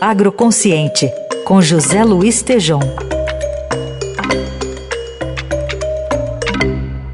Agroconsciente, com José Luiz Tejom.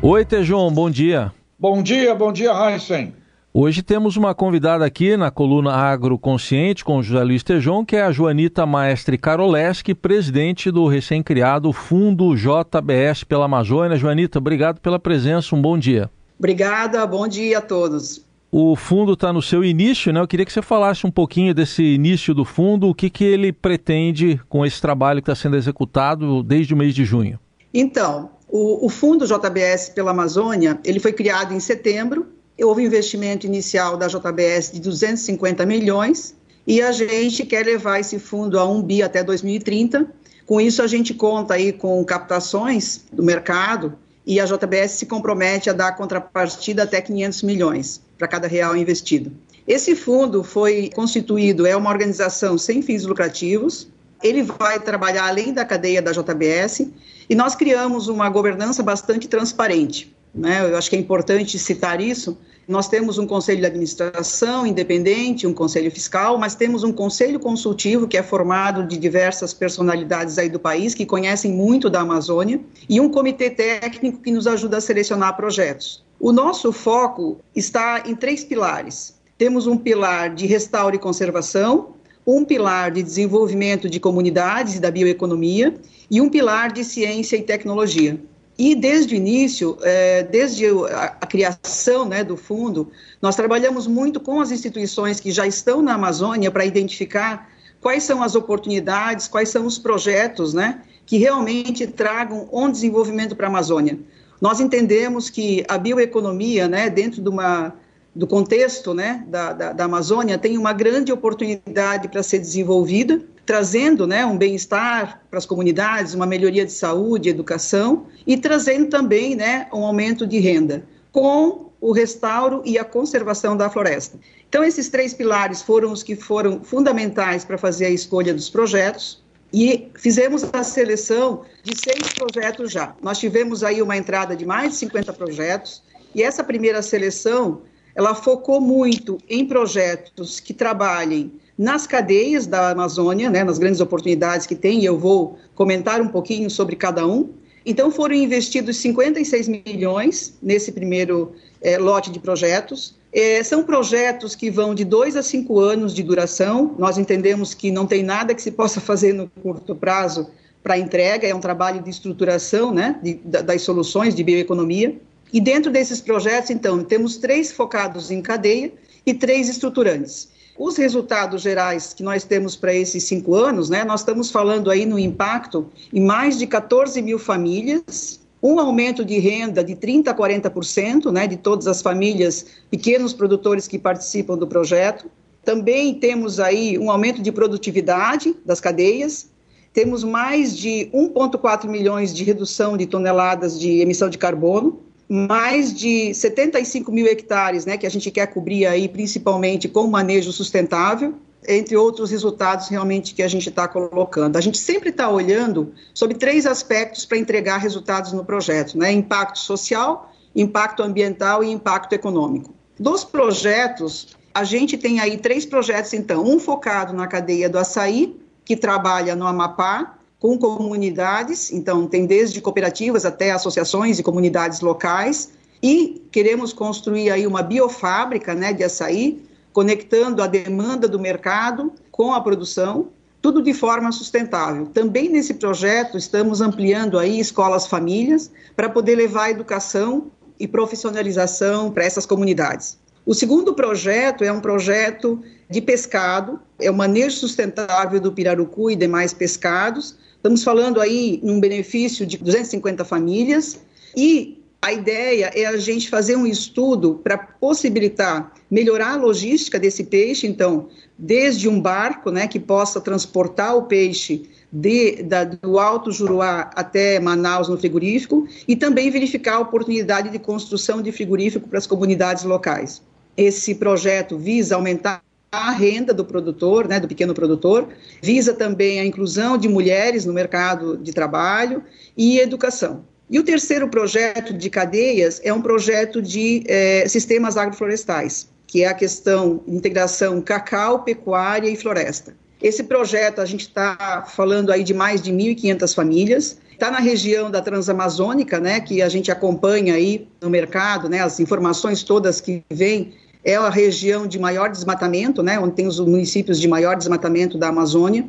Oi, Tejom, bom dia. Bom dia, bom dia, Heisen. Hoje temos uma convidada aqui na coluna Agroconsciente com José Luiz Tejon, que é a Joanita Maestre Karoleski, presidente do recém-criado Fundo JBS pela Amazônia. Joanita, obrigado pela presença, um bom dia. Obrigada, bom dia a todos. O fundo está no seu início, né? Eu queria que você falasse um pouquinho desse início do fundo, o que, que ele pretende com esse trabalho que está sendo executado desde o mês de junho. Então, o, o Fundo JBS pela Amazônia, ele foi criado em setembro houve investimento inicial da JBS de 250 milhões e a gente quer levar esse fundo a 1 bi até 2030. Com isso, a gente conta aí com captações do mercado e a JBS se compromete a dar contrapartida até 500 milhões para cada real investido. Esse fundo foi constituído, é uma organização sem fins lucrativos, ele vai trabalhar além da cadeia da JBS e nós criamos uma governança bastante transparente. Né? Eu acho que é importante citar isso. Nós temos um conselho de administração independente, um conselho fiscal, mas temos um conselho consultivo que é formado de diversas personalidades aí do país que conhecem muito da Amazônia e um comitê técnico que nos ajuda a selecionar projetos. O nosso foco está em três pilares. Temos um pilar de restauro e conservação, um pilar de desenvolvimento de comunidades e da bioeconomia e um pilar de ciência e tecnologia. E desde o início, é, desde a, criação né, do fundo, nós trabalhamos muito com as instituições que já estão na Amazônia para identificar quais são as oportunidades, quais são os projetos né, que realmente tragam um desenvolvimento para a Amazônia. Nós entendemos que a bioeconomia, né, dentro de uma, do contexto né, da, da, da Amazônia, tem uma grande oportunidade para ser desenvolvida trazendo né, um bem-estar para as comunidades, uma melhoria de saúde, educação e trazendo também né, um aumento de renda, com o restauro e a conservação da floresta. Então, esses três pilares foram os que foram fundamentais para fazer a escolha dos projetos. E fizemos a seleção de seis projetos já. Nós tivemos aí uma entrada de mais de 50 projetos, e essa primeira seleção, ela focou muito em projetos que trabalhem nas cadeias da Amazônia, né, nas grandes oportunidades que tem, e eu vou comentar um pouquinho sobre cada um. Então, foram investidos 56 milhões nesse primeiro é, lote de projetos. É, são projetos que vão de dois a cinco anos de duração. Nós entendemos que não tem nada que se possa fazer no curto prazo para entrega, é um trabalho de estruturação né, de, das soluções de bioeconomia. E dentro desses projetos, então, temos três focados em cadeia e três estruturantes. Os resultados gerais que nós temos para esses cinco anos, né, nós estamos falando aí no impacto em mais de 14 mil famílias, um aumento de renda de 30% a 40%, né, de todas as famílias, pequenos produtores que participam do projeto. Também temos aí um aumento de produtividade das cadeias, temos mais de 1,4 milhões de redução de toneladas de emissão de carbono, mais de 75 mil hectares, né, que a gente quer cobrir aí principalmente com manejo sustentável, entre outros resultados realmente que a gente está colocando. A gente sempre está olhando sobre três aspectos para entregar resultados no projeto, né, impacto social, impacto ambiental e impacto econômico. Dos projetos, a gente tem aí três projetos, então, um focado na cadeia do açaí, que trabalha no Amapá, com comunidades, então tem desde cooperativas até associações e comunidades locais, e queremos construir aí uma biofábrica né, de açaí, conectando a demanda do mercado com a produção, tudo de forma sustentável. Também nesse projeto estamos ampliando aí escolas famílias para poder levar educação e profissionalização para essas comunidades. O segundo projeto é um projeto de pescado, é o manejo sustentável do pirarucu e demais pescados, Estamos falando aí num benefício de 250 famílias e a ideia é a gente fazer um estudo para possibilitar melhorar a logística desse peixe, então, desde um barco, né, que possa transportar o peixe de, da, do Alto Juruá até Manaus no frigorífico e também verificar a oportunidade de construção de frigorífico para as comunidades locais. Esse projeto visa aumentar a renda do produtor, né, do pequeno produtor, visa também a inclusão de mulheres no mercado de trabalho e educação. E o terceiro projeto de cadeias é um projeto de é, sistemas agroflorestais, que é a questão integração cacau, pecuária e floresta. Esse projeto, a gente está falando aí de mais de 1.500 famílias, está na região da Transamazônica, né, que a gente acompanha aí no mercado, né, as informações todas que vêm, é a região de maior desmatamento, né, onde tem os municípios de maior desmatamento da Amazônia,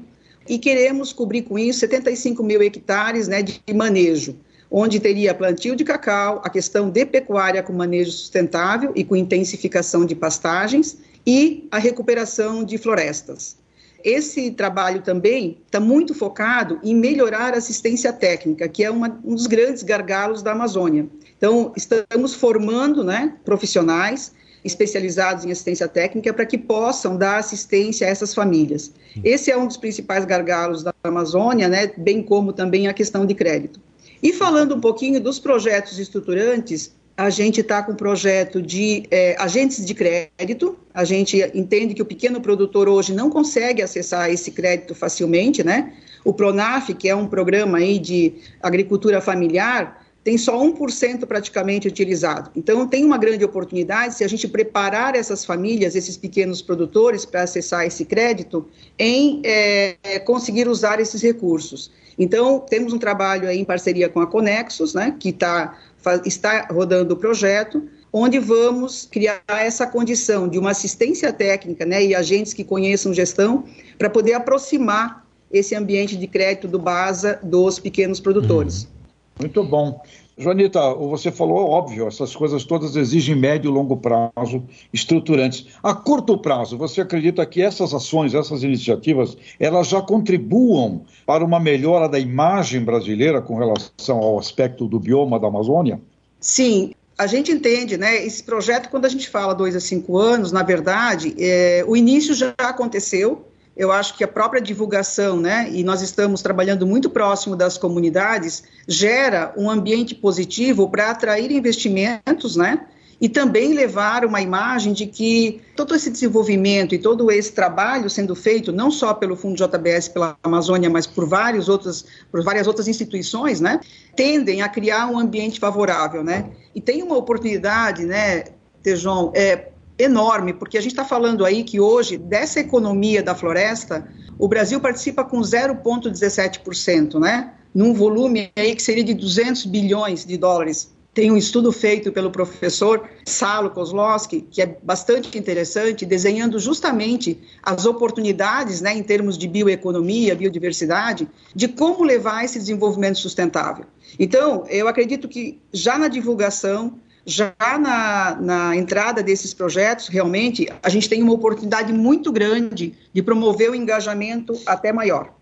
e queremos cobrir com isso 75 mil hectares né, de manejo, onde teria plantio de cacau, a questão de pecuária com manejo sustentável e com intensificação de pastagens e a recuperação de florestas. Esse trabalho também está muito focado em melhorar a assistência técnica, que é uma, um dos grandes gargalos da Amazônia. Então, estamos formando né, profissionais especializados em assistência técnica para que possam dar assistência a essas famílias. Esse é um dos principais gargalos da Amazônia, né, bem como também a questão de crédito. E falando um pouquinho dos projetos estruturantes, a gente está com um projeto de é, agentes de crédito. A gente entende que o pequeno produtor hoje não consegue acessar esse crédito facilmente, né? O Pronaf, que é um programa aí de agricultura familiar, tem só 1% praticamente utilizado. Então, tem uma grande oportunidade se a gente preparar essas famílias, esses pequenos produtores, para acessar esse crédito, em é, conseguir usar esses recursos. Então, temos um trabalho aí em parceria com a Conexus, né, que tá, está rodando o projeto, onde vamos criar essa condição de uma assistência técnica né, e agentes que conheçam gestão para poder aproximar esse ambiente de crédito do BASA dos pequenos produtores. Uhum. Muito bom. Joanita, você falou, óbvio, essas coisas todas exigem médio e longo prazo estruturantes. A curto prazo, você acredita que essas ações, essas iniciativas, elas já contribuam para uma melhora da imagem brasileira com relação ao aspecto do bioma da Amazônia? Sim, a gente entende, né? Esse projeto, quando a gente fala dois a cinco anos, na verdade, é, o início já aconteceu, eu acho que a própria divulgação, né, e nós estamos trabalhando muito próximo das comunidades, gera um ambiente positivo para atrair investimentos, né, e também levar uma imagem de que todo esse desenvolvimento e todo esse trabalho sendo feito não só pelo Fundo JBS pela Amazônia, mas por várias outras, por várias outras instituições, né, tendem a criar um ambiente favorável, né? E tem uma oportunidade, né, Tejon, é, enorme, porque a gente está falando aí que hoje, dessa economia da floresta, o Brasil participa com 0,17%, né? Num volume aí que seria de 200 bilhões de dólares. Tem um estudo feito pelo professor Salo Kozlowski, que é bastante interessante, desenhando justamente as oportunidades, né, em termos de bioeconomia, biodiversidade, de como levar esse desenvolvimento sustentável. Então, eu acredito que já na divulgação, já na, na, entrada desses projetos, realmente, a gente tem uma oportunidade muito grande de promover o engajamento até maior.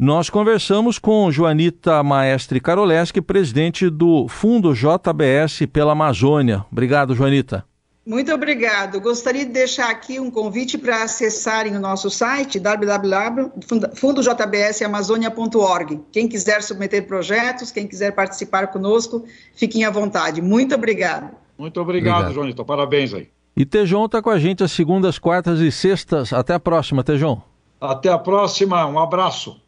Nós conversamos com Joanita Maestre Karoleski, presidente do Fundo JBS pela Amazônia. Obrigado, Joanita. Muito obrigado. Gostaria de deixar aqui um convite para acessarem o nosso site www.fundojbsamazônia.org. Quem quiser submeter projetos, quem quiser participar conosco, fiquem à vontade. Muito obrigado. Muito obrigado, obrigado. Joanito. Parabéns aí. E Tejon está com a gente às segundas, quartas e sextas. Até a próxima, Tejon. Até a próxima. Um abraço.